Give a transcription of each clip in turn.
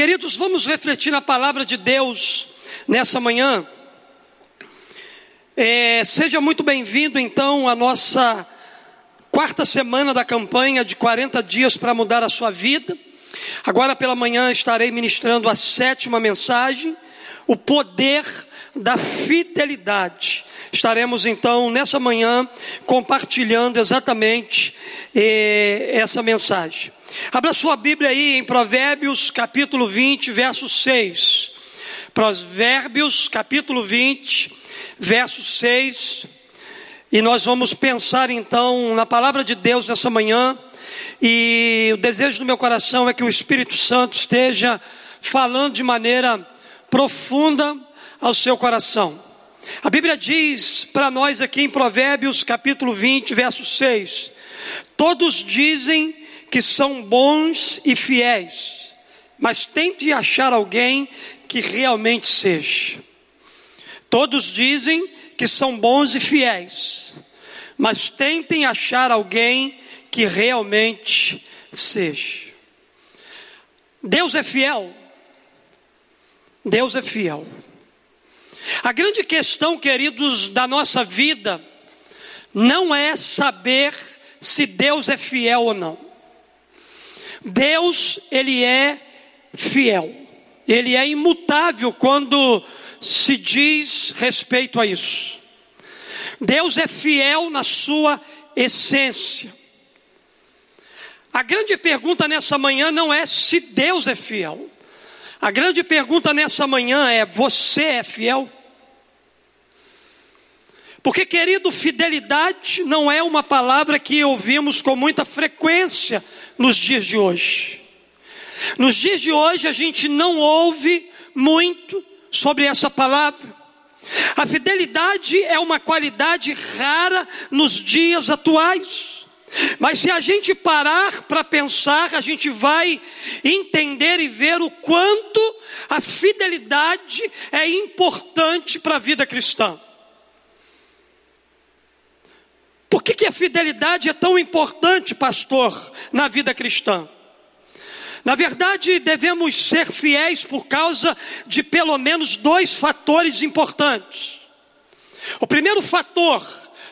Queridos, vamos refletir na palavra de Deus nessa manhã. É, seja muito bem-vindo, então, à nossa quarta semana da campanha de 40 dias para mudar a sua vida. Agora pela manhã estarei ministrando a sétima mensagem, o poder da fidelidade. Estaremos então nessa manhã compartilhando exatamente eh, essa mensagem. Abra sua Bíblia aí em Provérbios capítulo 20, verso 6. Provérbios capítulo 20, verso 6. E nós vamos pensar então na palavra de Deus nessa manhã. E o desejo do meu coração é que o Espírito Santo esteja falando de maneira profunda ao seu coração. A Bíblia diz para nós aqui em Provérbios capítulo 20, verso 6: Todos dizem que são bons e fiéis, mas tente achar alguém que realmente seja. Todos dizem que são bons e fiéis, mas tentem achar alguém que realmente seja. Deus é fiel. Deus é fiel. A grande questão, queridos, da nossa vida não é saber se Deus é fiel ou não. Deus, ele é fiel. Ele é imutável quando se diz respeito a isso. Deus é fiel na sua essência. A grande pergunta nessa manhã não é se Deus é fiel. A grande pergunta nessa manhã é: você é fiel? Porque, querido, fidelidade não é uma palavra que ouvimos com muita frequência nos dias de hoje. Nos dias de hoje a gente não ouve muito sobre essa palavra. A fidelidade é uma qualidade rara nos dias atuais. Mas se a gente parar para pensar, a gente vai entender e ver o quanto a fidelidade é importante para a vida cristã. Por que, que a fidelidade é tão importante, pastor, na vida cristã? Na verdade, devemos ser fiéis por causa de pelo menos dois fatores importantes. O primeiro fator,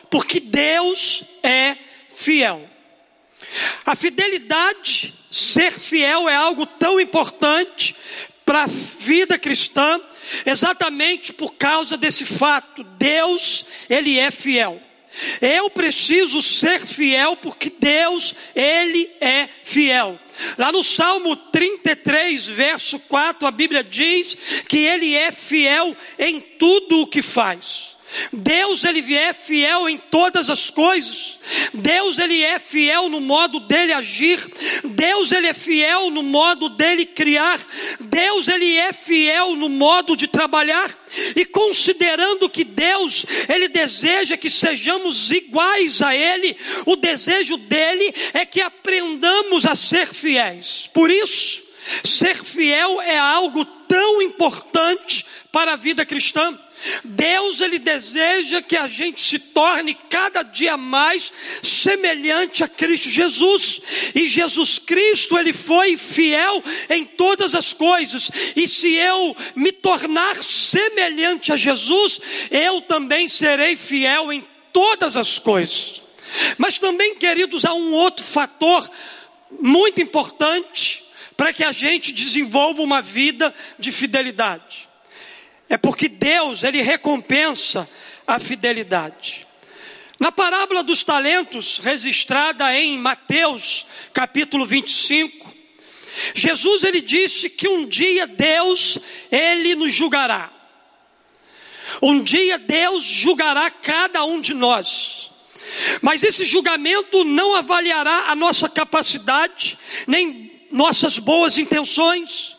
porque Deus é fiel. A fidelidade, ser fiel, é algo tão importante para a vida cristã, exatamente por causa desse fato. Deus, Ele é fiel. Eu preciso ser fiel porque Deus, Ele é fiel. Lá no Salmo 33, verso 4, a Bíblia diz que Ele é fiel em tudo o que faz. Deus ele é fiel em todas as coisas. Deus ele é fiel no modo dele agir. Deus ele é fiel no modo dele criar. Deus ele é fiel no modo de trabalhar. E considerando que Deus ele deseja que sejamos iguais a ele, o desejo dele é que aprendamos a ser fiéis. Por isso, ser fiel é algo tão importante para a vida cristã. Deus ele deseja que a gente se torne cada dia mais semelhante a Cristo Jesus. E Jesus Cristo ele foi fiel em todas as coisas. E se eu me tornar semelhante a Jesus, eu também serei fiel em todas as coisas. Mas também, queridos, há um outro fator muito importante para que a gente desenvolva uma vida de fidelidade. É porque Deus, ele recompensa a fidelidade. Na parábola dos talentos, registrada em Mateus, capítulo 25, Jesus ele disse que um dia Deus ele nos julgará. Um dia Deus julgará cada um de nós. Mas esse julgamento não avaliará a nossa capacidade, nem nossas boas intenções,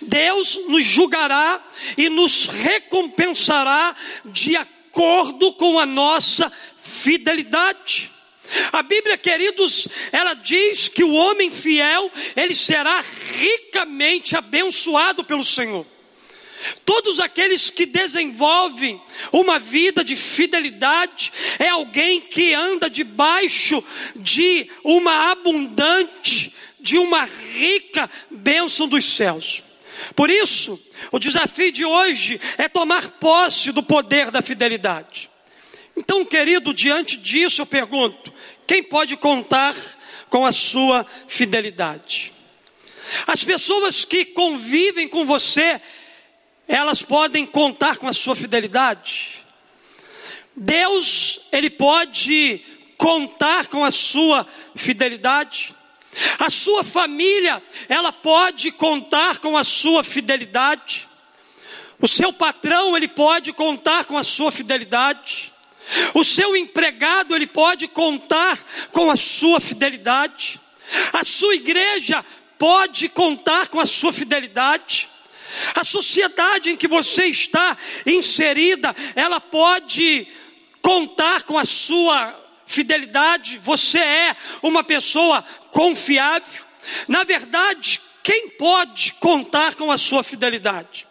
Deus nos julgará e nos recompensará de acordo com a nossa fidelidade. A Bíblia, queridos, ela diz que o homem fiel, ele será ricamente abençoado pelo Senhor. Todos aqueles que desenvolvem uma vida de fidelidade é alguém que anda debaixo de uma abundante de uma rica bênção dos céus. Por isso, o desafio de hoje é tomar posse do poder da fidelidade. Então, querido, diante disso eu pergunto: quem pode contar com a sua fidelidade? As pessoas que convivem com você, elas podem contar com a sua fidelidade. Deus, Ele pode contar com a sua fidelidade. A sua família, ela pode contar com a sua fidelidade. O seu patrão, ele pode contar com a sua fidelidade. O seu empregado, ele pode contar com a sua fidelidade. A sua igreja pode contar com a sua fidelidade. A sociedade em que você está inserida, ela pode contar com a sua fidelidade. Você é uma pessoa confiável. Na verdade, quem pode contar com a sua fidelidade?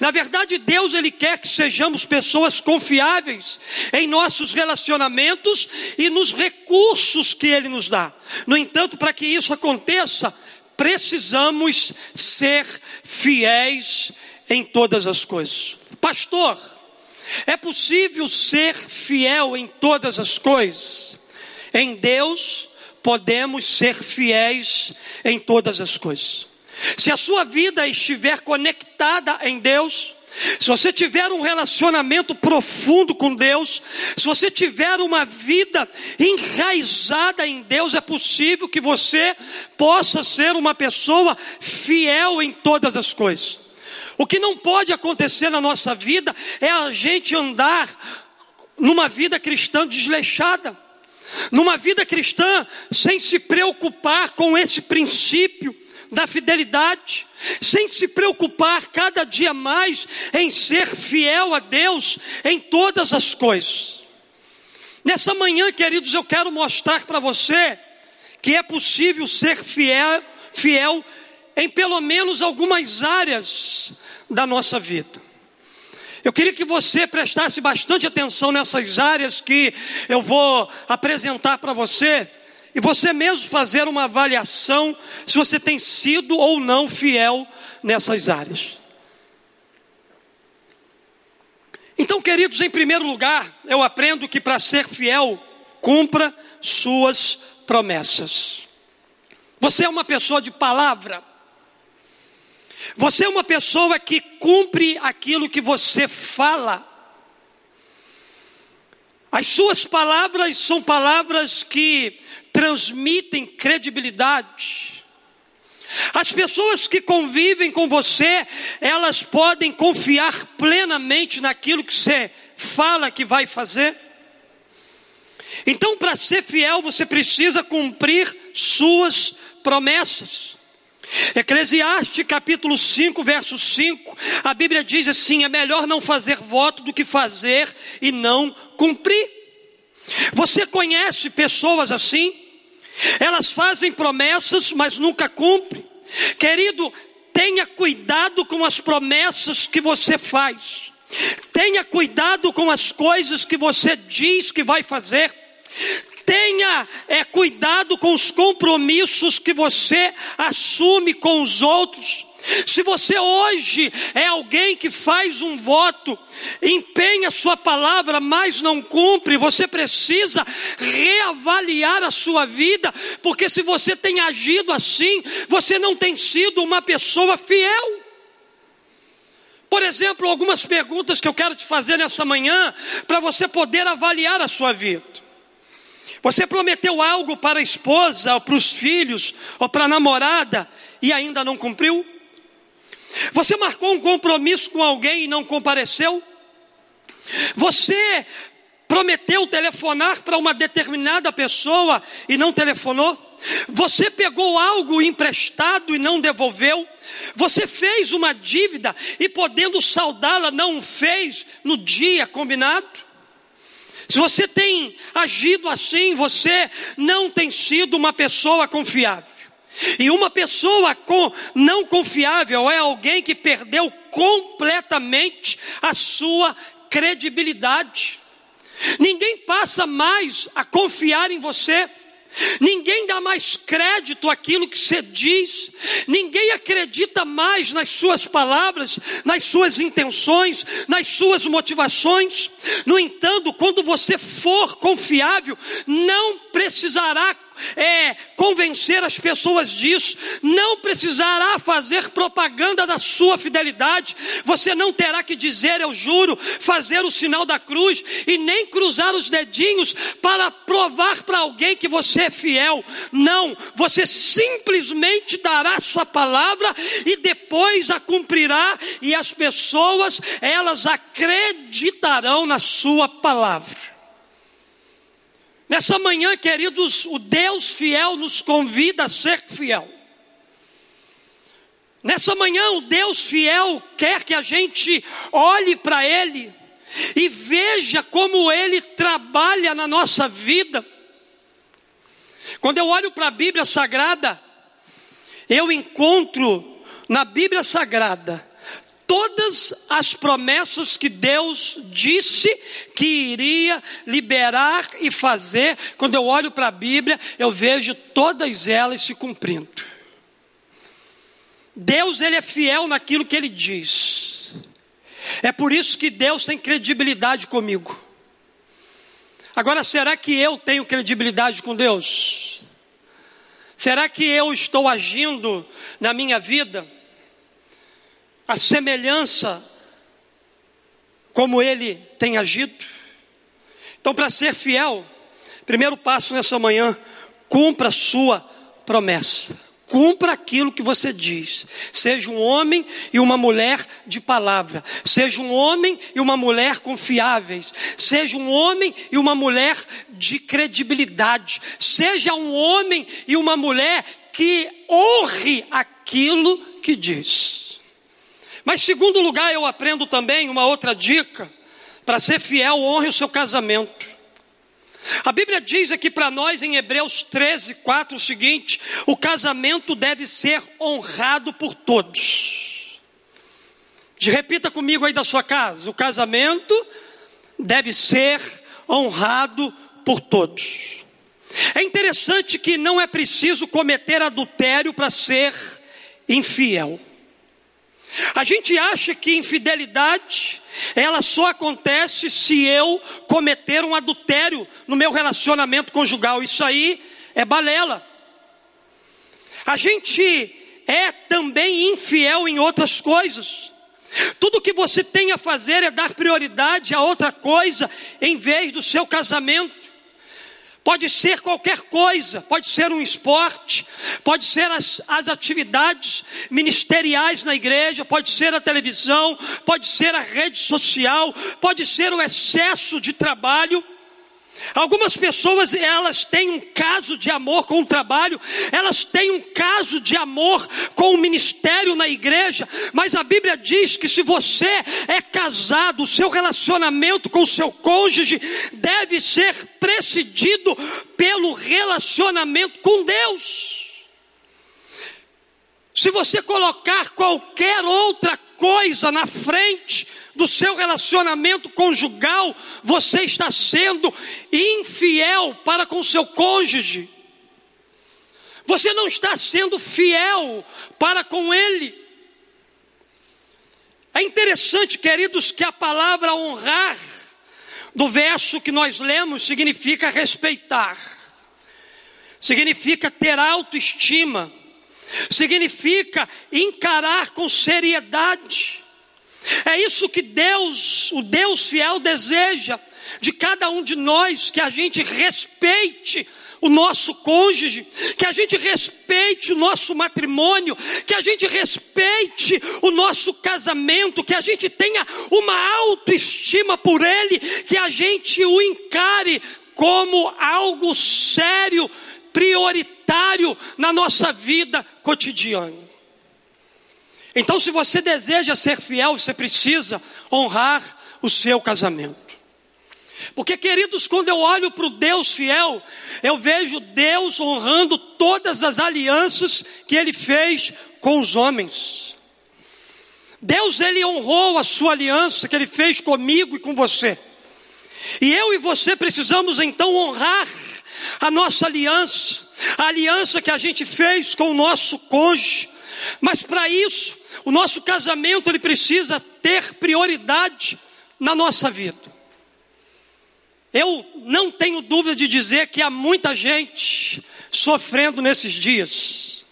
Na verdade, Deus ele quer que sejamos pessoas confiáveis em nossos relacionamentos e nos recursos que ele nos dá. No entanto, para que isso aconteça, precisamos ser fiéis em todas as coisas. Pastor, é possível ser fiel em todas as coisas? Em Deus podemos ser fiéis em todas as coisas. Se a sua vida estiver conectada em Deus, se você tiver um relacionamento profundo com Deus, se você tiver uma vida enraizada em Deus, é possível que você possa ser uma pessoa fiel em todas as coisas. O que não pode acontecer na nossa vida é a gente andar numa vida cristã desleixada, numa vida cristã sem se preocupar com esse princípio da fidelidade, sem se preocupar cada dia mais em ser fiel a Deus em todas as coisas. Nessa manhã, queridos, eu quero mostrar para você que é possível ser fiel, fiel em pelo menos algumas áreas da nossa vida. Eu queria que você prestasse bastante atenção nessas áreas que eu vou apresentar para você, e você mesmo fazer uma avaliação se você tem sido ou não fiel nessas áreas. Então, queridos, em primeiro lugar, eu aprendo que para ser fiel, cumpra suas promessas. Você é uma pessoa de palavra. Você é uma pessoa que cumpre aquilo que você fala. As suas palavras são palavras que transmitem credibilidade. As pessoas que convivem com você, elas podem confiar plenamente naquilo que você fala que vai fazer. Então, para ser fiel, você precisa cumprir suas promessas. Eclesiastes capítulo 5, verso 5, a Bíblia diz assim: é melhor não fazer voto do que fazer e não cumprir. Você conhece pessoas assim? Elas fazem promessas, mas nunca cumprem. Querido, tenha cuidado com as promessas que você faz. Tenha cuidado com as coisas que você diz que vai fazer. Tenha é, cuidado com os compromissos que você assume com os outros. Se você hoje é alguém que faz um voto, empenha sua palavra, mas não cumpre, você precisa reavaliar a sua vida, porque se você tem agido assim, você não tem sido uma pessoa fiel. Por exemplo, algumas perguntas que eu quero te fazer nessa manhã, para você poder avaliar a sua vida. Você prometeu algo para a esposa, ou para os filhos, ou para a namorada, e ainda não cumpriu? Você marcou um compromisso com alguém e não compareceu? Você prometeu telefonar para uma determinada pessoa e não telefonou? Você pegou algo emprestado e não devolveu? Você fez uma dívida e podendo saldá-la não fez no dia combinado? Se você tem agido assim, você não tem sido uma pessoa confiável. E uma pessoa não confiável é alguém que perdeu completamente a sua credibilidade. Ninguém passa mais a confiar em você. Ninguém dá mais crédito àquilo que você diz, ninguém acredita mais nas suas palavras, nas suas intenções, nas suas motivações. No entanto, quando você for confiável, não precisará é, convencer as pessoas disso, não precisará fazer propaganda da sua fidelidade, você não terá que dizer, eu juro, fazer o sinal da cruz e nem cruzar os dedinhos para provar para alguém que você é fiel. Não, você simplesmente dará sua palavra e depois a cumprirá, e as pessoas, elas acreditarão na sua palavra. Nessa manhã, queridos, o Deus fiel nos convida a ser fiel. Nessa manhã, o Deus fiel quer que a gente olhe para Ele e veja como Ele trabalha na nossa vida. Quando eu olho para a Bíblia Sagrada, eu encontro na Bíblia Sagrada todas as promessas que Deus disse que iria liberar e fazer, quando eu olho para a Bíblia, eu vejo todas elas se cumprindo. Deus ele é fiel naquilo que ele diz. É por isso que Deus tem credibilidade comigo. Agora, será que eu tenho credibilidade com Deus? Será que eu estou agindo na minha vida? A semelhança como ele tem agido. Então, para ser fiel, primeiro passo nessa manhã, cumpra a sua promessa. Cumpra aquilo que você diz. Seja um homem e uma mulher de palavra. Seja um homem e uma mulher confiáveis. Seja um homem e uma mulher de credibilidade. Seja um homem e uma mulher que honre aquilo que diz. Mas, segundo lugar, eu aprendo também uma outra dica: para ser fiel, honre o seu casamento. A Bíblia diz aqui para nós em Hebreus 13, 4 o seguinte: o casamento deve ser honrado por todos. Repita comigo aí da sua casa: o casamento deve ser honrado por todos. É interessante que não é preciso cometer adultério para ser infiel. A gente acha que infidelidade ela só acontece se eu cometer um adultério no meu relacionamento conjugal. Isso aí é balela. A gente é também infiel em outras coisas. Tudo que você tem a fazer é dar prioridade a outra coisa em vez do seu casamento. Pode ser qualquer coisa, pode ser um esporte, pode ser as, as atividades ministeriais na igreja, pode ser a televisão, pode ser a rede social, pode ser o excesso de trabalho. Algumas pessoas, elas têm um caso de amor com o trabalho, elas têm um caso de amor com o ministério na igreja, mas a Bíblia diz que se você é casado, o seu relacionamento com o seu cônjuge deve ser precedido pelo relacionamento com Deus. Se você colocar qualquer outra coisa na frente do seu relacionamento conjugal, você está sendo infiel para com seu cônjuge. Você não está sendo fiel para com ele. É interessante, queridos, que a palavra honrar, do verso que nós lemos, significa respeitar, significa ter autoestima, significa encarar com seriedade. É isso que Deus, o Deus fiel, deseja de cada um de nós, que a gente respeite o nosso cônjuge, que a gente respeite o nosso matrimônio, que a gente respeite o nosso casamento, que a gente tenha uma autoestima por ele, que a gente o encare como algo sério, prioritário na nossa vida cotidiana. Então, se você deseja ser fiel, você precisa honrar o seu casamento. Porque, queridos, quando eu olho para o Deus fiel, eu vejo Deus honrando todas as alianças que Ele fez com os homens. Deus, Ele honrou a sua aliança que Ele fez comigo e com você. E eu e você precisamos então honrar a nossa aliança, a aliança que a gente fez com o nosso cônjuge. Mas para isso, o nosso casamento ele precisa ter prioridade na nossa vida. Eu não tenho dúvida de dizer que há muita gente sofrendo nesses dias.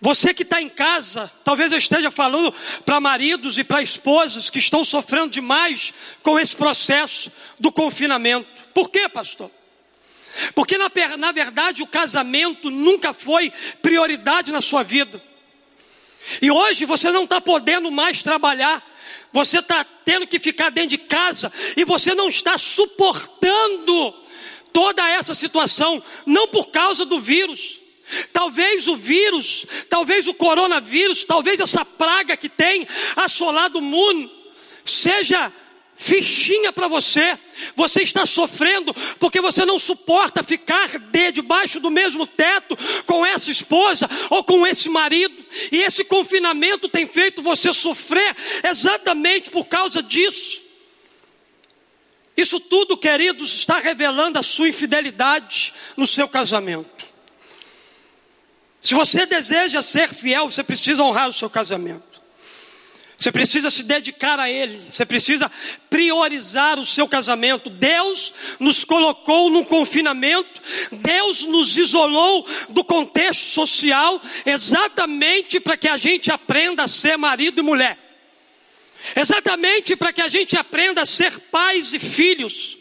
Você que está em casa, talvez eu esteja falando para maridos e para esposas que estão sofrendo demais com esse processo do confinamento. Por quê, pastor? Porque na, na verdade o casamento nunca foi prioridade na sua vida. E hoje você não está podendo mais trabalhar, você está tendo que ficar dentro de casa e você não está suportando toda essa situação, não por causa do vírus. Talvez o vírus, talvez o coronavírus, talvez essa praga que tem assolado o mundo, seja fichinha para você. Você está sofrendo porque você não suporta ficar de debaixo do mesmo teto com essa esposa ou com esse marido. E esse confinamento tem feito você sofrer exatamente por causa disso. Isso tudo, queridos, está revelando a sua infidelidade no seu casamento. Se você deseja ser fiel, você precisa honrar o seu casamento. Você precisa se dedicar a Ele, você precisa priorizar o seu casamento. Deus nos colocou num confinamento, Deus nos isolou do contexto social, exatamente para que a gente aprenda a ser marido e mulher, exatamente para que a gente aprenda a ser pais e filhos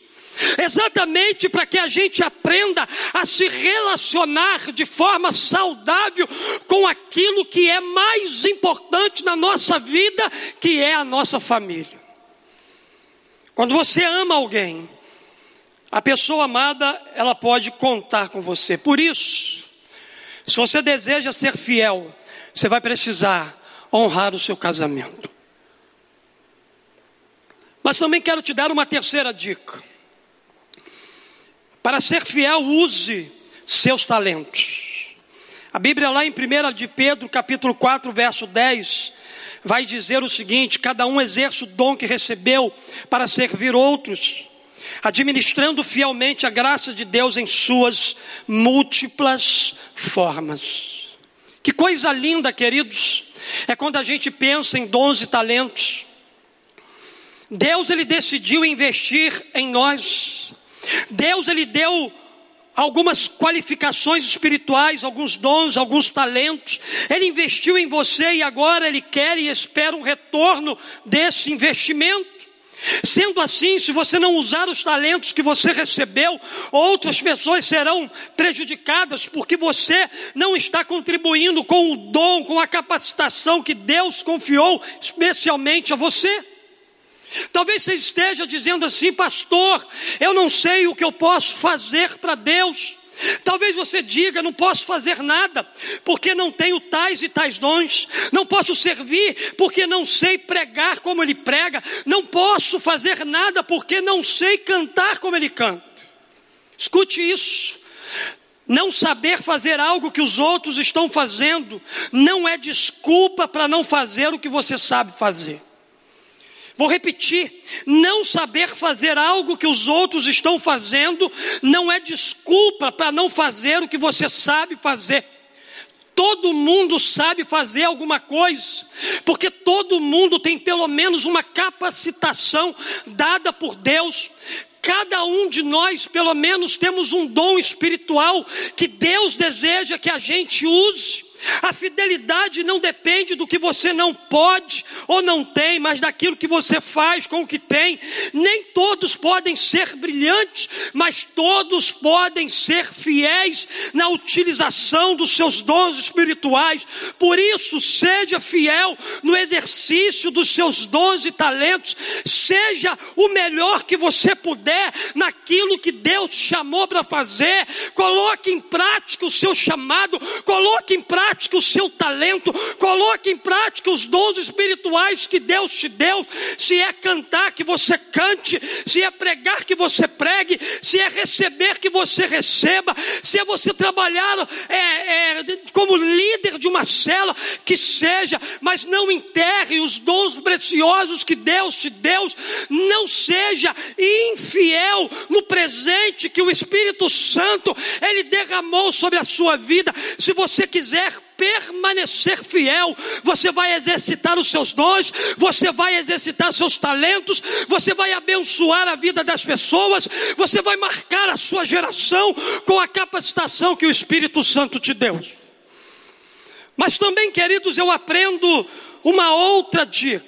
exatamente para que a gente aprenda a se relacionar de forma saudável com aquilo que é mais importante na nossa vida, que é a nossa família. Quando você ama alguém, a pessoa amada, ela pode contar com você. Por isso, se você deseja ser fiel, você vai precisar honrar o seu casamento. Mas também quero te dar uma terceira dica. Para ser fiel, use seus talentos. A Bíblia lá em 1 de Pedro, capítulo 4, verso 10, vai dizer o seguinte: cada um exerce o dom que recebeu para servir outros, administrando fielmente a graça de Deus em suas múltiplas formas. Que coisa linda, queridos, é quando a gente pensa em dons e talentos. Deus ele decidiu investir em nós. Deus ele deu algumas qualificações espirituais, alguns dons, alguns talentos. Ele investiu em você e agora ele quer e espera um retorno desse investimento. Sendo assim, se você não usar os talentos que você recebeu, outras pessoas serão prejudicadas porque você não está contribuindo com o dom, com a capacitação que Deus confiou especialmente a você. Talvez você esteja dizendo assim, pastor, eu não sei o que eu posso fazer para Deus. Talvez você diga, não posso fazer nada, porque não tenho tais e tais dons, não posso servir, porque não sei pregar como ele prega, não posso fazer nada, porque não sei cantar como ele canta. Escute isso. Não saber fazer algo que os outros estão fazendo não é desculpa para não fazer o que você sabe fazer. Vou repetir: não saber fazer algo que os outros estão fazendo não é desculpa para não fazer o que você sabe fazer. Todo mundo sabe fazer alguma coisa, porque todo mundo tem pelo menos uma capacitação dada por Deus. Cada um de nós, pelo menos, temos um dom espiritual que Deus deseja que a gente use. A fidelidade não depende do que você não pode ou não tem, mas daquilo que você faz com o que tem. Nem todos podem ser brilhantes, mas todos podem ser fiéis na utilização dos seus dons espirituais. Por isso, seja fiel no exercício dos seus dons e talentos. Seja o melhor que você puder naquilo que Deus chamou para fazer. Coloque em prática o seu chamado, coloque em prática prática o seu talento, coloque em prática os dons espirituais que Deus te deu. Se é cantar, que você cante, se é pregar, que você pregue, se é receber, que você receba, se é você trabalhar é, é, como líder de uma cela, que seja, mas não enterre os dons preciosos que Deus te deu, não seja infiel no presente que o Espírito Santo ele derramou sobre a sua vida. Se você quiser permanecer fiel, você vai exercitar os seus dons, você vai exercitar seus talentos, você vai abençoar a vida das pessoas, você vai marcar a sua geração com a capacitação que o Espírito Santo te deu. Mas também, queridos, eu aprendo uma outra dica.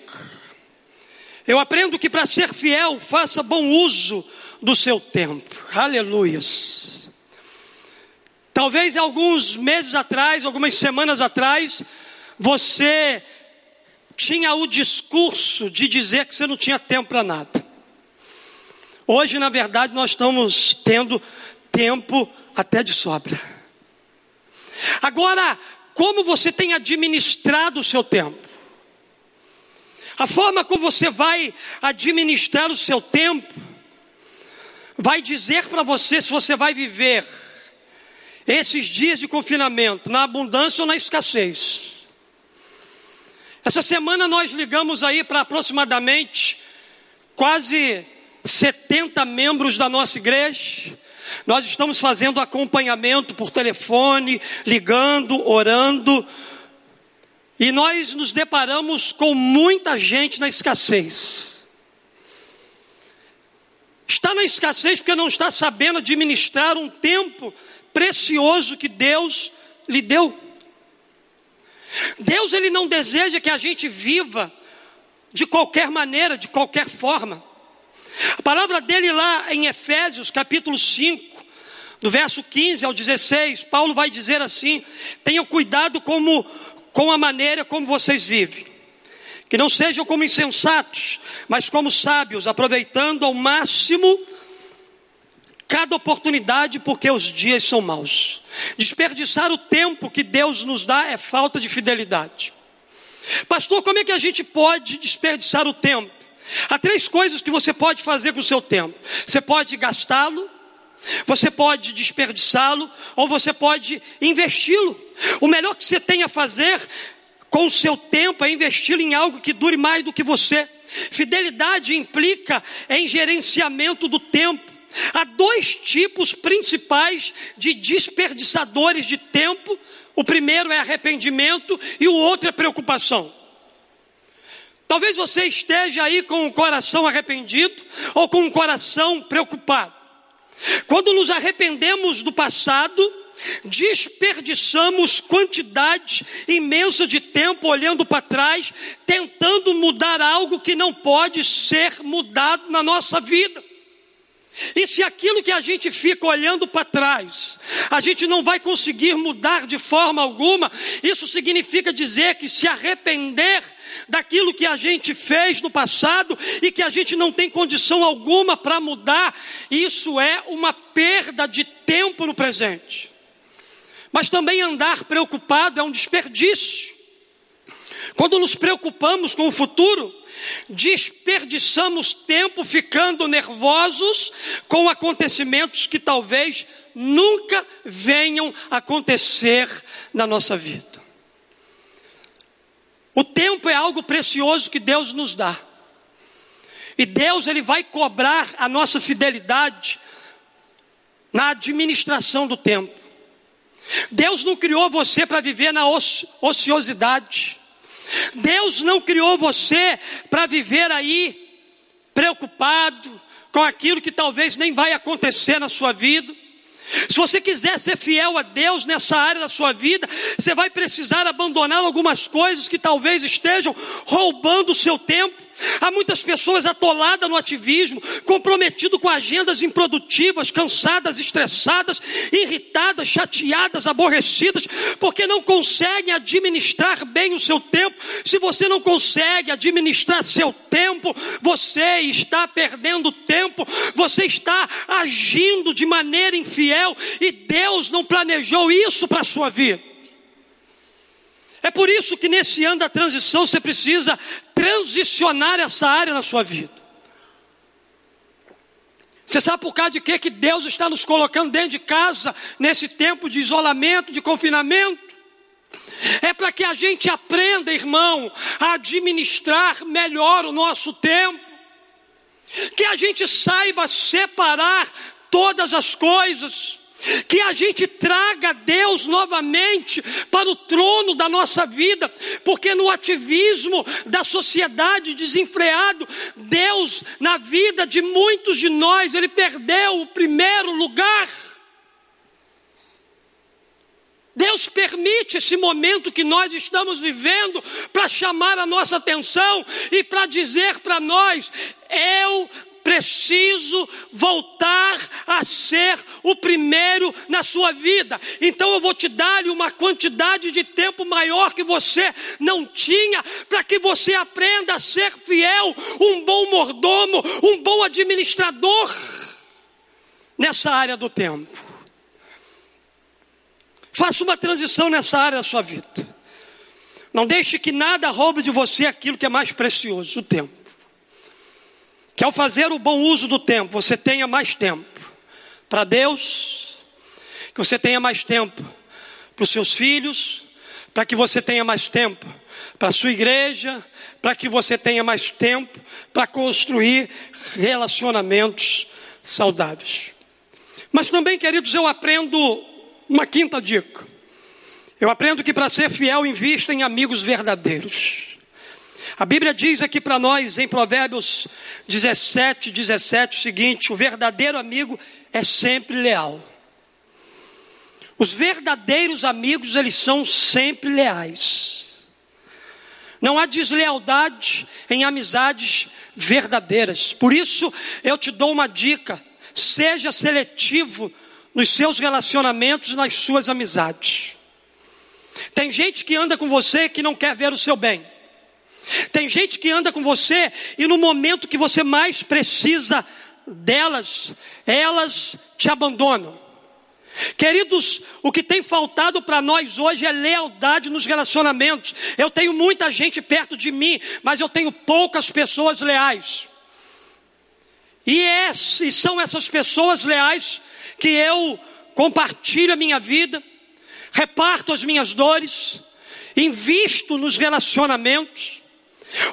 Eu aprendo que para ser fiel, faça bom uso do seu tempo. Aleluias. Talvez alguns meses atrás, algumas semanas atrás, você tinha o discurso de dizer que você não tinha tempo para nada. Hoje, na verdade, nós estamos tendo tempo até de sobra. Agora, como você tem administrado o seu tempo? A forma como você vai administrar o seu tempo vai dizer para você se você vai viver esses dias de confinamento na abundância ou na escassez. Essa semana nós ligamos aí para aproximadamente quase 70 membros da nossa igreja. Nós estamos fazendo acompanhamento por telefone, ligando, orando. E nós nos deparamos com muita gente na escassez. Está na escassez porque não está sabendo administrar um tempo precioso que Deus lhe deu. Deus ele não deseja que a gente viva de qualquer maneira, de qualquer forma. A palavra dele lá em Efésios, capítulo 5, do verso 15 ao 16, Paulo vai dizer assim: tenham cuidado como, com a maneira como vocês vivem. Que não sejam como insensatos, mas como sábios, aproveitando ao máximo cada oportunidade, porque os dias são maus. Desperdiçar o tempo que Deus nos dá é falta de fidelidade. Pastor, como é que a gente pode desperdiçar o tempo? Há três coisas que você pode fazer com o seu tempo: você pode gastá-lo, você pode desperdiçá-lo, ou você pode investi-lo. O melhor que você tem a fazer com o seu tempo é investi-lo em algo que dure mais do que você. Fidelidade implica em gerenciamento do tempo. Há dois tipos principais de desperdiçadores de tempo. O primeiro é arrependimento e o outro é preocupação. Talvez você esteja aí com o coração arrependido ou com o coração preocupado. Quando nos arrependemos do passado, desperdiçamos quantidade imensa de tempo olhando para trás, tentando mudar algo que não pode ser mudado na nossa vida. E se aquilo que a gente fica olhando para trás, a gente não vai conseguir mudar de forma alguma, isso significa dizer que se arrepender daquilo que a gente fez no passado e que a gente não tem condição alguma para mudar, isso é uma perda de tempo no presente. Mas também andar preocupado é um desperdício. Quando nos preocupamos com o futuro, desperdiçamos tempo ficando nervosos com acontecimentos que talvez nunca venham acontecer na nossa vida. O tempo é algo precioso que Deus nos dá. E Deus ele vai cobrar a nossa fidelidade na administração do tempo. Deus não criou você para viver na ociosidade. Deus não criou você para viver aí preocupado com aquilo que talvez nem vai acontecer na sua vida. Se você quiser ser fiel a Deus nessa área da sua vida, você vai precisar abandonar algumas coisas que talvez estejam roubando o seu tempo. Há muitas pessoas atoladas no ativismo, comprometidas com agendas improdutivas, cansadas, estressadas, irritadas, chateadas, aborrecidas, porque não conseguem administrar bem o seu tempo. Se você não consegue administrar seu tempo, você está perdendo tempo, você está agindo de maneira infiel e Deus não planejou isso para a sua vida. É por isso que nesse ano da transição você precisa transicionar essa área na sua vida. Você sabe por causa de quê? Que Deus está nos colocando dentro de casa, nesse tempo de isolamento, de confinamento. É para que a gente aprenda, irmão, a administrar melhor o nosso tempo. Que a gente saiba separar todas as coisas que a gente traga Deus novamente para o trono da nossa vida, porque no ativismo da sociedade desenfreado, Deus, na vida de muitos de nós, ele perdeu o primeiro lugar. Deus permite esse momento que nós estamos vivendo para chamar a nossa atenção e para dizer para nós: eu preciso voltar a ser o primeiro na sua vida. Então eu vou te dar uma quantidade de tempo maior que você não tinha, para que você aprenda a ser fiel, um bom mordomo, um bom administrador nessa área do tempo. Faça uma transição nessa área da sua vida. Não deixe que nada roube de você aquilo que é mais precioso, o tempo. Que ao fazer o bom uso do tempo, você tenha mais tempo para Deus, que você tenha mais tempo para os seus filhos, para que você tenha mais tempo para a sua igreja, para que você tenha mais tempo para construir relacionamentos saudáveis. Mas também, queridos, eu aprendo uma quinta dica. Eu aprendo que para ser fiel, invista em amigos verdadeiros. A Bíblia diz aqui para nós, em Provérbios 17, 17, o seguinte: o verdadeiro amigo é sempre leal. Os verdadeiros amigos, eles são sempre leais. Não há deslealdade em amizades verdadeiras. Por isso, eu te dou uma dica: seja seletivo nos seus relacionamentos, nas suas amizades. Tem gente que anda com você que não quer ver o seu bem. Tem gente que anda com você e no momento que você mais precisa delas, elas te abandonam. Queridos, o que tem faltado para nós hoje é lealdade nos relacionamentos. Eu tenho muita gente perto de mim, mas eu tenho poucas pessoas leais. E, é, e são essas pessoas leais que eu compartilho a minha vida, reparto as minhas dores, invisto nos relacionamentos.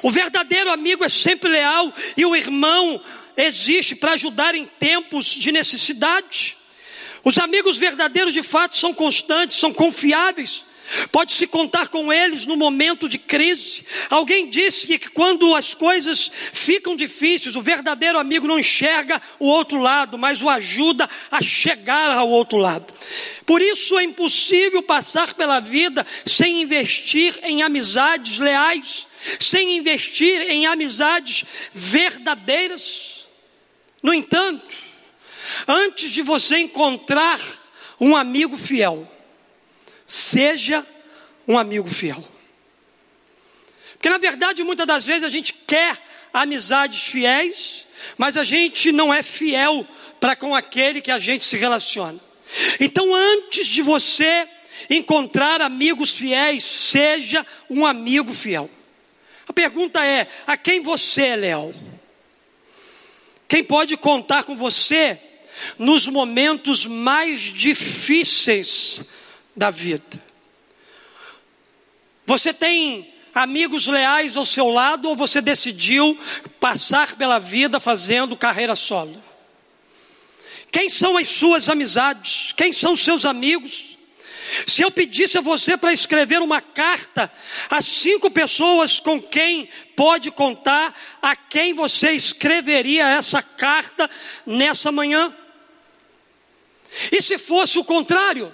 O verdadeiro amigo é sempre leal e o irmão existe para ajudar em tempos de necessidade. Os amigos verdadeiros de fato são constantes, são confiáveis. Pode-se contar com eles no momento de crise. Alguém disse que quando as coisas ficam difíceis, o verdadeiro amigo não enxerga o outro lado, mas o ajuda a chegar ao outro lado. Por isso é impossível passar pela vida sem investir em amizades leais, sem investir em amizades verdadeiras. No entanto, antes de você encontrar um amigo fiel, Seja um amigo fiel. Porque na verdade, muitas das vezes a gente quer amizades fiéis, mas a gente não é fiel para com aquele que a gente se relaciona. Então, antes de você encontrar amigos fiéis, seja um amigo fiel. A pergunta é: a quem você é leal? Quem pode contar com você nos momentos mais difíceis da vida. Você tem amigos leais ao seu lado ou você decidiu passar pela vida fazendo carreira solo? Quem são as suas amizades? Quem são os seus amigos? Se eu pedisse a você para escrever uma carta a cinco pessoas com quem pode contar, a quem você escreveria essa carta nessa manhã? E se fosse o contrário?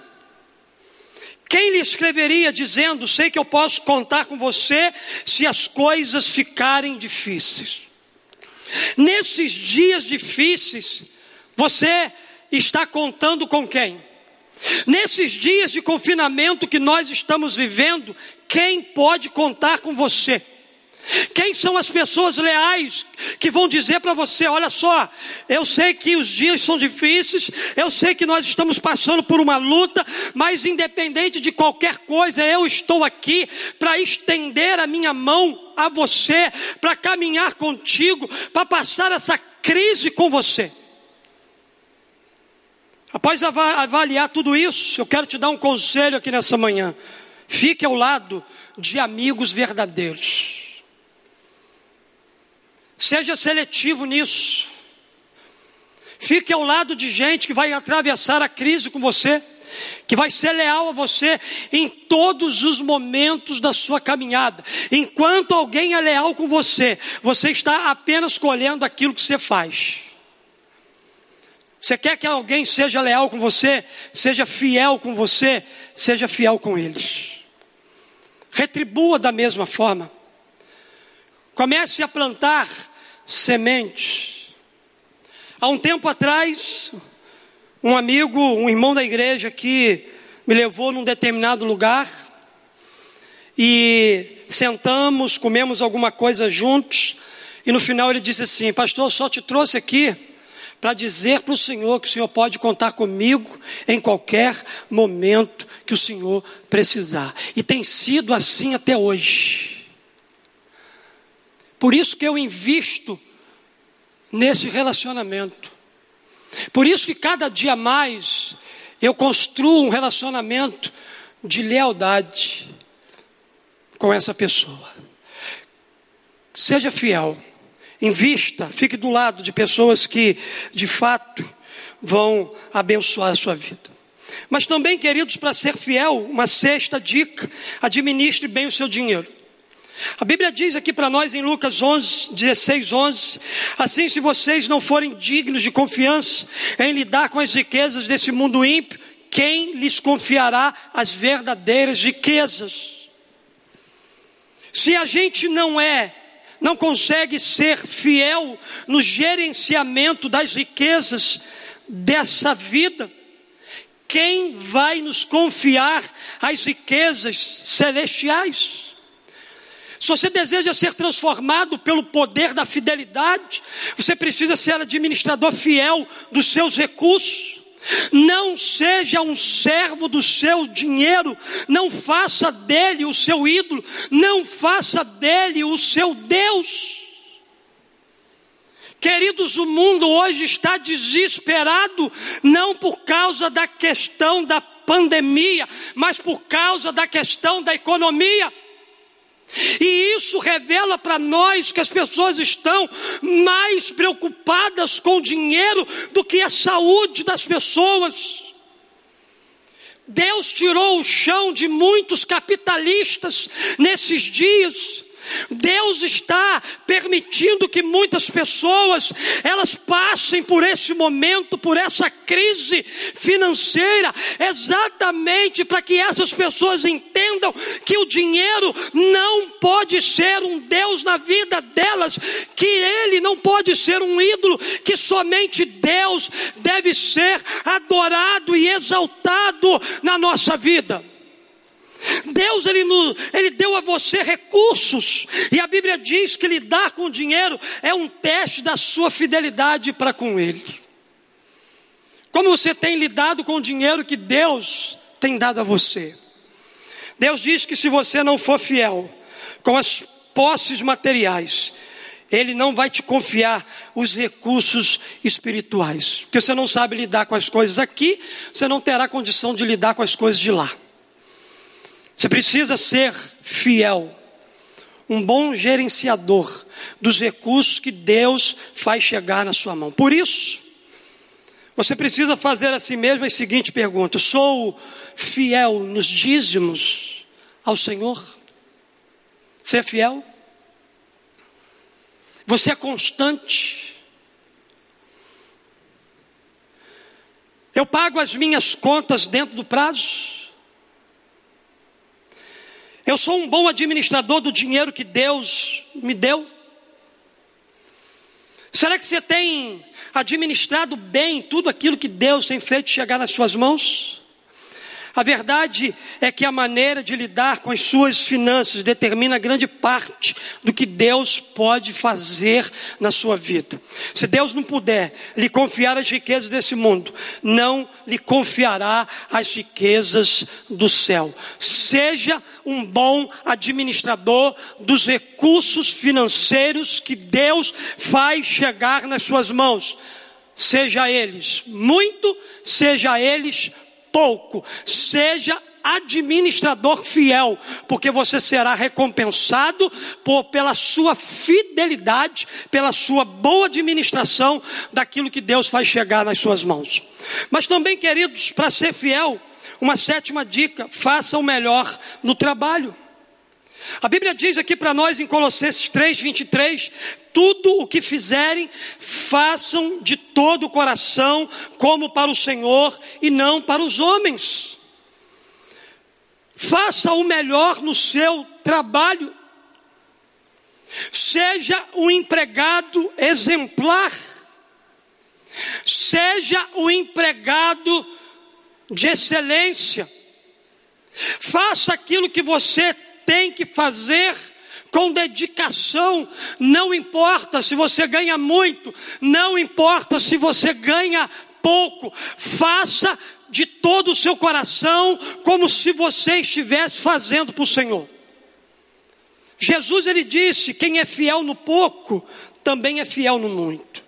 Quem lhe escreveria dizendo: Sei que eu posso contar com você se as coisas ficarem difíceis? Nesses dias difíceis, você está contando com quem? Nesses dias de confinamento que nós estamos vivendo, quem pode contar com você? Quem são as pessoas leais que vão dizer para você: olha só, eu sei que os dias são difíceis, eu sei que nós estamos passando por uma luta, mas independente de qualquer coisa, eu estou aqui para estender a minha mão a você, para caminhar contigo, para passar essa crise com você. Após avaliar tudo isso, eu quero te dar um conselho aqui nessa manhã. Fique ao lado de amigos verdadeiros. Seja seletivo nisso. Fique ao lado de gente que vai atravessar a crise com você, que vai ser leal a você em todos os momentos da sua caminhada. Enquanto alguém é leal com você, você está apenas colhendo aquilo que você faz. Você quer que alguém seja leal com você, seja fiel com você, seja fiel com eles. Retribua da mesma forma. Comece a plantar sementes. Há um tempo atrás, um amigo, um irmão da igreja que me levou num determinado lugar e sentamos, comemos alguma coisa juntos e no final ele disse assim: Pastor, eu só te trouxe aqui para dizer para o Senhor que o Senhor pode contar comigo em qualquer momento que o Senhor precisar. E tem sido assim até hoje. Por isso que eu invisto nesse relacionamento. Por isso que cada dia mais eu construo um relacionamento de lealdade com essa pessoa. Seja fiel, invista, fique do lado de pessoas que de fato vão abençoar a sua vida. Mas também, queridos, para ser fiel, uma sexta dica: administre bem o seu dinheiro. A Bíblia diz aqui para nós em Lucas 11, 16, 11: Assim, se vocês não forem dignos de confiança em lidar com as riquezas desse mundo ímpio, quem lhes confiará as verdadeiras riquezas? Se a gente não é, não consegue ser fiel no gerenciamento das riquezas dessa vida, quem vai nos confiar as riquezas celestiais? Se você deseja ser transformado pelo poder da fidelidade, você precisa ser administrador fiel dos seus recursos. Não seja um servo do seu dinheiro, não faça dele o seu ídolo, não faça dele o seu Deus. Queridos, o mundo hoje está desesperado, não por causa da questão da pandemia, mas por causa da questão da economia. E isso revela para nós que as pessoas estão mais preocupadas com o dinheiro do que a saúde das pessoas. Deus tirou o chão de muitos capitalistas nesses dias Deus está permitindo que muitas pessoas elas passem por esse momento, por essa crise financeira, exatamente para que essas pessoas entendam que o dinheiro não pode ser um Deus na vida delas, que ele não pode ser um ídolo, que somente Deus deve ser adorado e exaltado na nossa vida. Deus ele, ele deu a você recursos, e a Bíblia diz que lidar com o dinheiro é um teste da sua fidelidade para com Ele. Como você tem lidado com o dinheiro que Deus tem dado a você? Deus diz que se você não for fiel com as posses materiais, Ele não vai te confiar os recursos espirituais, porque você não sabe lidar com as coisas aqui, você não terá condição de lidar com as coisas de lá. Você precisa ser fiel, um bom gerenciador dos recursos que Deus faz chegar na sua mão. Por isso, você precisa fazer a si mesmo a seguinte pergunta: sou fiel nos dízimos ao Senhor? Você é fiel? Você é constante? Eu pago as minhas contas dentro do prazo? Eu sou um bom administrador do dinheiro que Deus me deu? Será que você tem administrado bem tudo aquilo que Deus tem feito chegar nas suas mãos? A verdade é que a maneira de lidar com as suas finanças determina grande parte do que Deus pode fazer na sua vida. Se Deus não puder lhe confiar as riquezas desse mundo, não lhe confiará as riquezas do céu. Seja um bom administrador dos recursos financeiros que Deus faz chegar nas suas mãos. Seja eles muito, seja eles pouco, seja administrador fiel, porque você será recompensado por, pela sua fidelidade, pela sua boa administração daquilo que Deus faz chegar nas suas mãos. Mas também, queridos, para ser fiel, uma sétima dica: faça o melhor no trabalho. A Bíblia diz aqui para nós em Colossenses 3, 23: tudo o que fizerem, façam de todo o coração, como para o Senhor e não para os homens. Faça o melhor no seu trabalho. Seja um empregado exemplar. Seja um empregado de excelência. Faça aquilo que você tem que fazer com dedicação, não importa se você ganha muito, não importa se você ganha pouco, faça de todo o seu coração como se você estivesse fazendo para o Senhor. Jesus ele disse: quem é fiel no pouco, também é fiel no muito.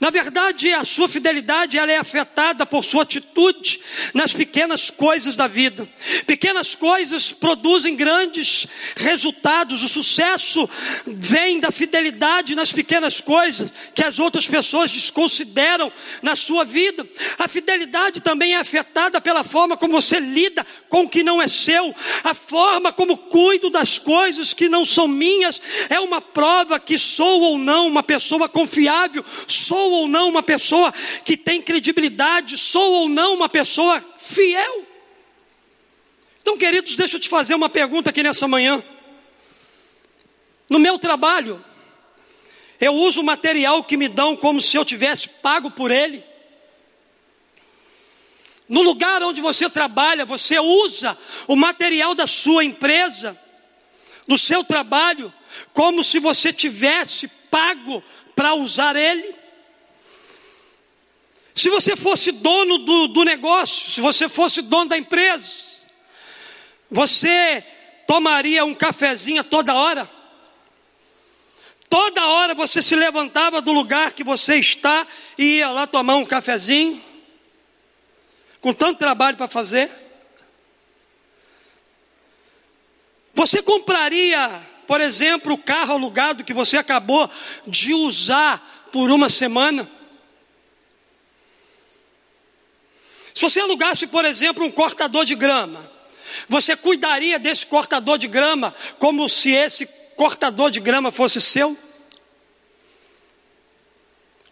Na verdade, a sua fidelidade ela é afetada por sua atitude nas pequenas coisas da vida. Pequenas coisas produzem grandes resultados. O sucesso vem da fidelidade nas pequenas coisas que as outras pessoas desconsideram na sua vida. A fidelidade também é afetada pela forma como você lida com o que não é seu. A forma como cuido das coisas que não são minhas é uma prova que sou ou não uma pessoa confiável. Sou Sou ou não uma pessoa que tem credibilidade? Sou ou não uma pessoa fiel? Então, queridos, deixa eu te fazer uma pergunta aqui nessa manhã. No meu trabalho, eu uso o material que me dão como se eu tivesse pago por ele. No lugar onde você trabalha, você usa o material da sua empresa, do seu trabalho, como se você tivesse pago para usar ele. Se você fosse dono do, do negócio, se você fosse dono da empresa, você tomaria um cafezinho toda hora? Toda hora você se levantava do lugar que você está e ia lá tomar um cafezinho? Com tanto trabalho para fazer? Você compraria, por exemplo, o carro alugado que você acabou de usar por uma semana? Se você alugasse, por exemplo, um cortador de grama, você cuidaria desse cortador de grama como se esse cortador de grama fosse seu?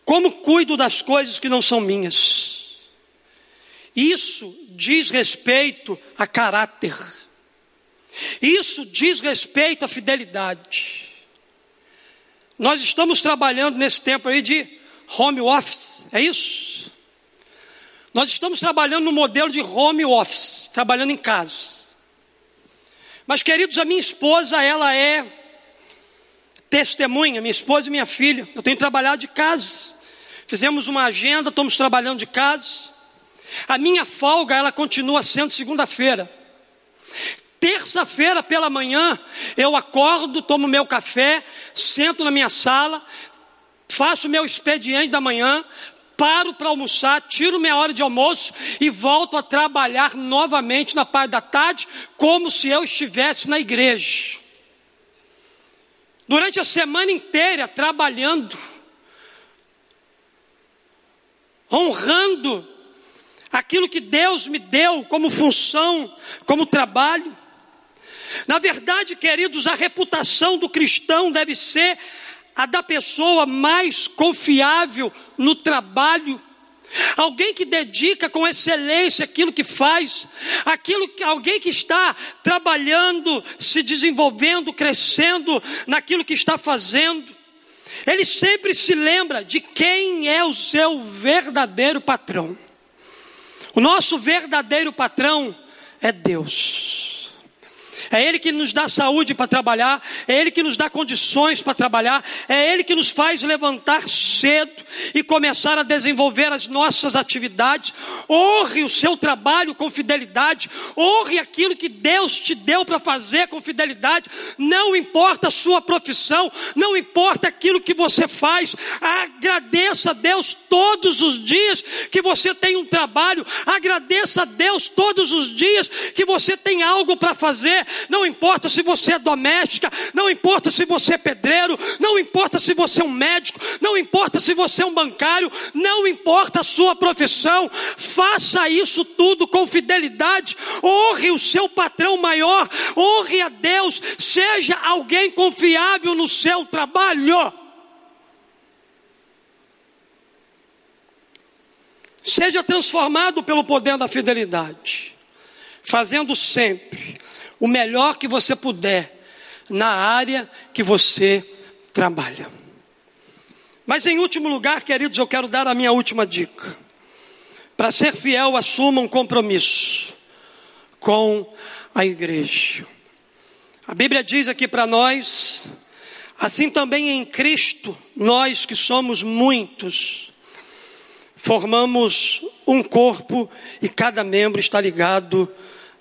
Como cuido das coisas que não são minhas? Isso diz respeito a caráter. Isso diz respeito à fidelidade. Nós estamos trabalhando nesse tempo aí de home office, é isso? Nós estamos trabalhando no modelo de home office, trabalhando em casa. Mas, queridos, a minha esposa, ela é testemunha, minha esposa e minha filha. Eu tenho trabalhado de casa. Fizemos uma agenda, estamos trabalhando de casa. A minha folga, ela continua sendo segunda-feira. Terça-feira pela manhã, eu acordo, tomo meu café, sento na minha sala, faço meu expediente da manhã, paro para almoçar, tiro minha hora de almoço e volto a trabalhar novamente na parte da tarde, como se eu estivesse na igreja. Durante a semana inteira trabalhando, honrando aquilo que Deus me deu como função, como trabalho. Na verdade, queridos, a reputação do cristão deve ser a da pessoa mais confiável no trabalho, alguém que dedica com excelência aquilo que faz, aquilo que alguém que está trabalhando, se desenvolvendo, crescendo naquilo que está fazendo. Ele sempre se lembra de quem é o seu verdadeiro patrão. O nosso verdadeiro patrão é Deus. É Ele que nos dá saúde para trabalhar, é Ele que nos dá condições para trabalhar, é Ele que nos faz levantar cedo e começar a desenvolver as nossas atividades. Honre o seu trabalho com fidelidade, honre aquilo que Deus te deu para fazer com fidelidade. Não importa a sua profissão, não importa aquilo que você faz, agradeça a Deus todos os dias que você tem um trabalho, agradeça a Deus todos os dias que você tem algo para fazer não importa se você é doméstica, não importa se você é pedreiro, não importa se você é um médico, não importa se você é um bancário, não importa a sua profissão, faça isso tudo com fidelidade, honre o seu patrão maior, honre a Deus, seja alguém confiável no seu trabalho. Seja transformado pelo poder da fidelidade, fazendo sempre o melhor que você puder na área que você trabalha. Mas em último lugar, queridos, eu quero dar a minha última dica. Para ser fiel, assuma um compromisso com a igreja. A Bíblia diz aqui para nós, assim também em Cristo, nós que somos muitos, formamos um corpo e cada membro está ligado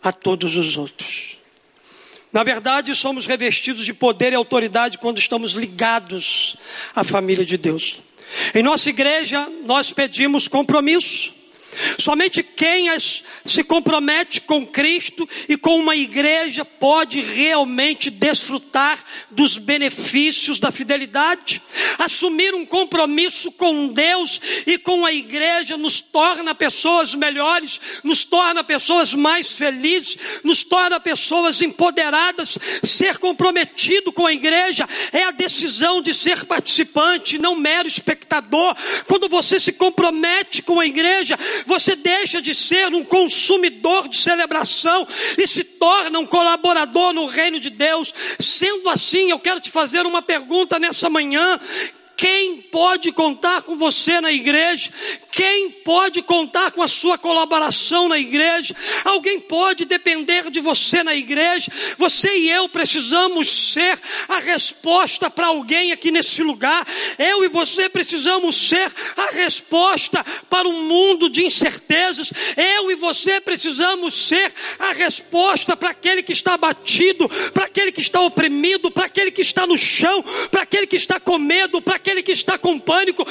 a todos os outros. Na verdade, somos revestidos de poder e autoridade quando estamos ligados à família de Deus. Em nossa igreja, nós pedimos compromisso. Somente quem as, se compromete com Cristo e com uma igreja pode realmente desfrutar dos benefícios da fidelidade. Assumir um compromisso com Deus e com a igreja nos torna pessoas melhores, nos torna pessoas mais felizes, nos torna pessoas empoderadas. Ser comprometido com a igreja é a decisão de ser participante, não mero espectador. Quando você se compromete com a igreja, você deixa de ser um consumidor de celebração e se torna um colaborador no reino de Deus. Sendo assim, eu quero te fazer uma pergunta nessa manhã: quem pode contar com você na igreja? Quem pode contar com a sua colaboração na igreja? Alguém pode depender de você na igreja? Você e eu precisamos ser a resposta para alguém aqui nesse lugar. Eu e você precisamos ser a resposta para um mundo de incertezas. Eu e você precisamos ser a resposta para aquele que está abatido, para aquele que está oprimido, para aquele que está no chão, para aquele que está com medo, para aquele que está com pânico.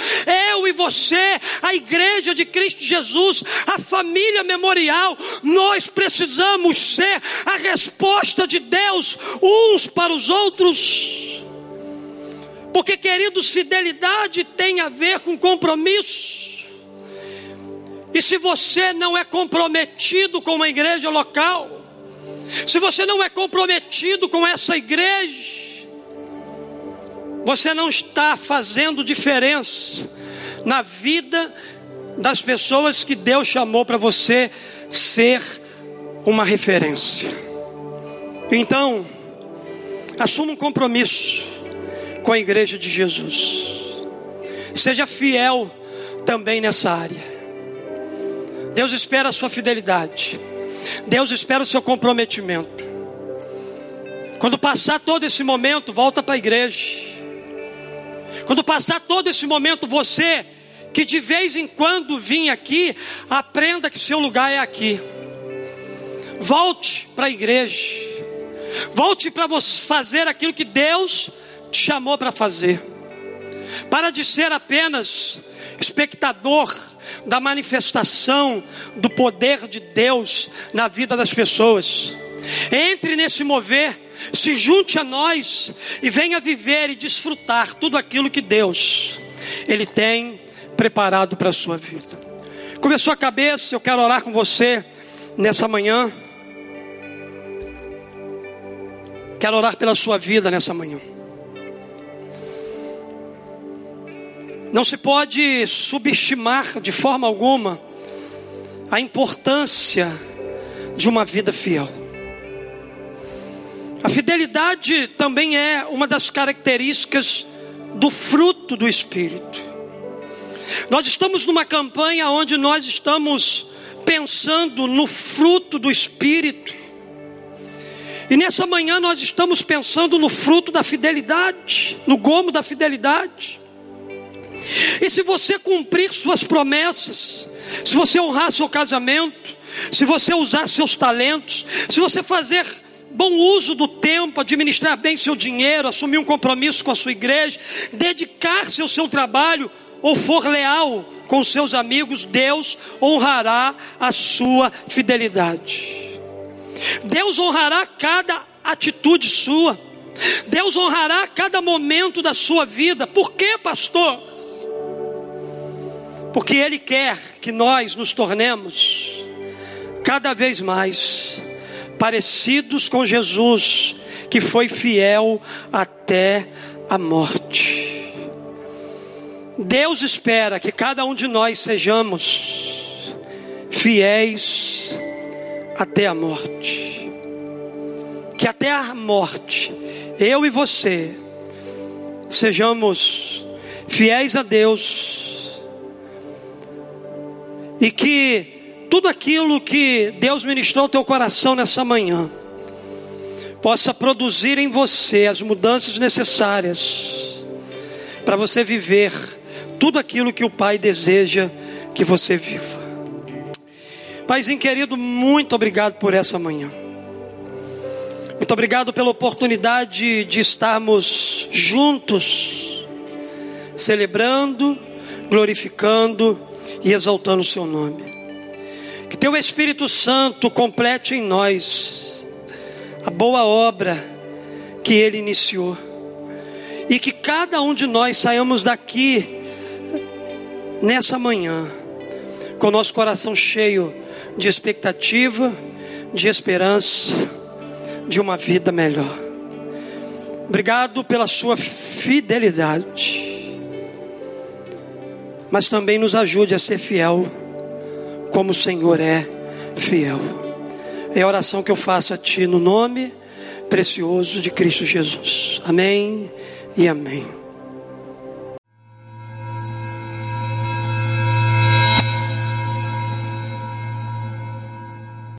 Eu e você, a igreja de Cristo Jesus, a família memorial, nós precisamos ser a resposta de Deus uns para os outros. Porque, queridos, fidelidade tem a ver com compromisso. E se você não é comprometido com uma igreja local, se você não é comprometido com essa igreja, você não está fazendo diferença na vida das pessoas que Deus chamou para você ser uma referência. Então, assuma um compromisso com a igreja de Jesus. Seja fiel também nessa área. Deus espera a sua fidelidade. Deus espera o seu comprometimento. Quando passar todo esse momento, volta para a igreja. Quando passar todo esse momento, você que de vez em quando vinha aqui, aprenda que seu lugar é aqui. Volte para a igreja. Volte para fazer aquilo que Deus te chamou para fazer. Para de ser apenas espectador da manifestação do poder de Deus na vida das pessoas. Entre nesse mover se junte a nós e venha viver e desfrutar tudo aquilo que Deus ele tem preparado para a sua vida. Começou a cabeça, eu quero orar com você nessa manhã. Quero orar pela sua vida nessa manhã. Não se pode subestimar de forma alguma a importância de uma vida fiel. A fidelidade também é uma das características do fruto do Espírito. Nós estamos numa campanha onde nós estamos pensando no fruto do Espírito. E nessa manhã nós estamos pensando no fruto da fidelidade, no gomo da fidelidade. E se você cumprir suas promessas, se você honrar seu casamento, se você usar seus talentos, se você fazer bom uso do tempo, administrar bem seu dinheiro, assumir um compromisso com a sua igreja, dedicar-se ao seu trabalho, ou for leal com seus amigos, Deus honrará a sua fidelidade. Deus honrará cada atitude sua. Deus honrará cada momento da sua vida. Por quê, pastor? Porque Ele quer que nós nos tornemos cada vez mais parecidos com Jesus, que foi fiel até a morte. Deus espera que cada um de nós sejamos fiéis até a morte. Que até a morte, eu e você, sejamos fiéis a Deus. E que tudo aquilo que Deus ministrou ao teu coração nessa manhã, possa produzir em você as mudanças necessárias para você viver tudo aquilo que o Pai deseja que você viva. Paizinho querido, muito obrigado por essa manhã. Muito obrigado pela oportunidade de estarmos juntos, celebrando, glorificando e exaltando o Seu nome. Que Teu Espírito Santo complete em nós a boa obra que Ele iniciou. E que cada um de nós saiamos daqui nessa manhã, com o nosso coração cheio de expectativa, de esperança, de uma vida melhor. Obrigado pela sua fidelidade, mas também nos ajude a ser fiel, como o Senhor é fiel. É a oração que eu faço a Ti no nome precioso de Cristo Jesus. Amém e amém.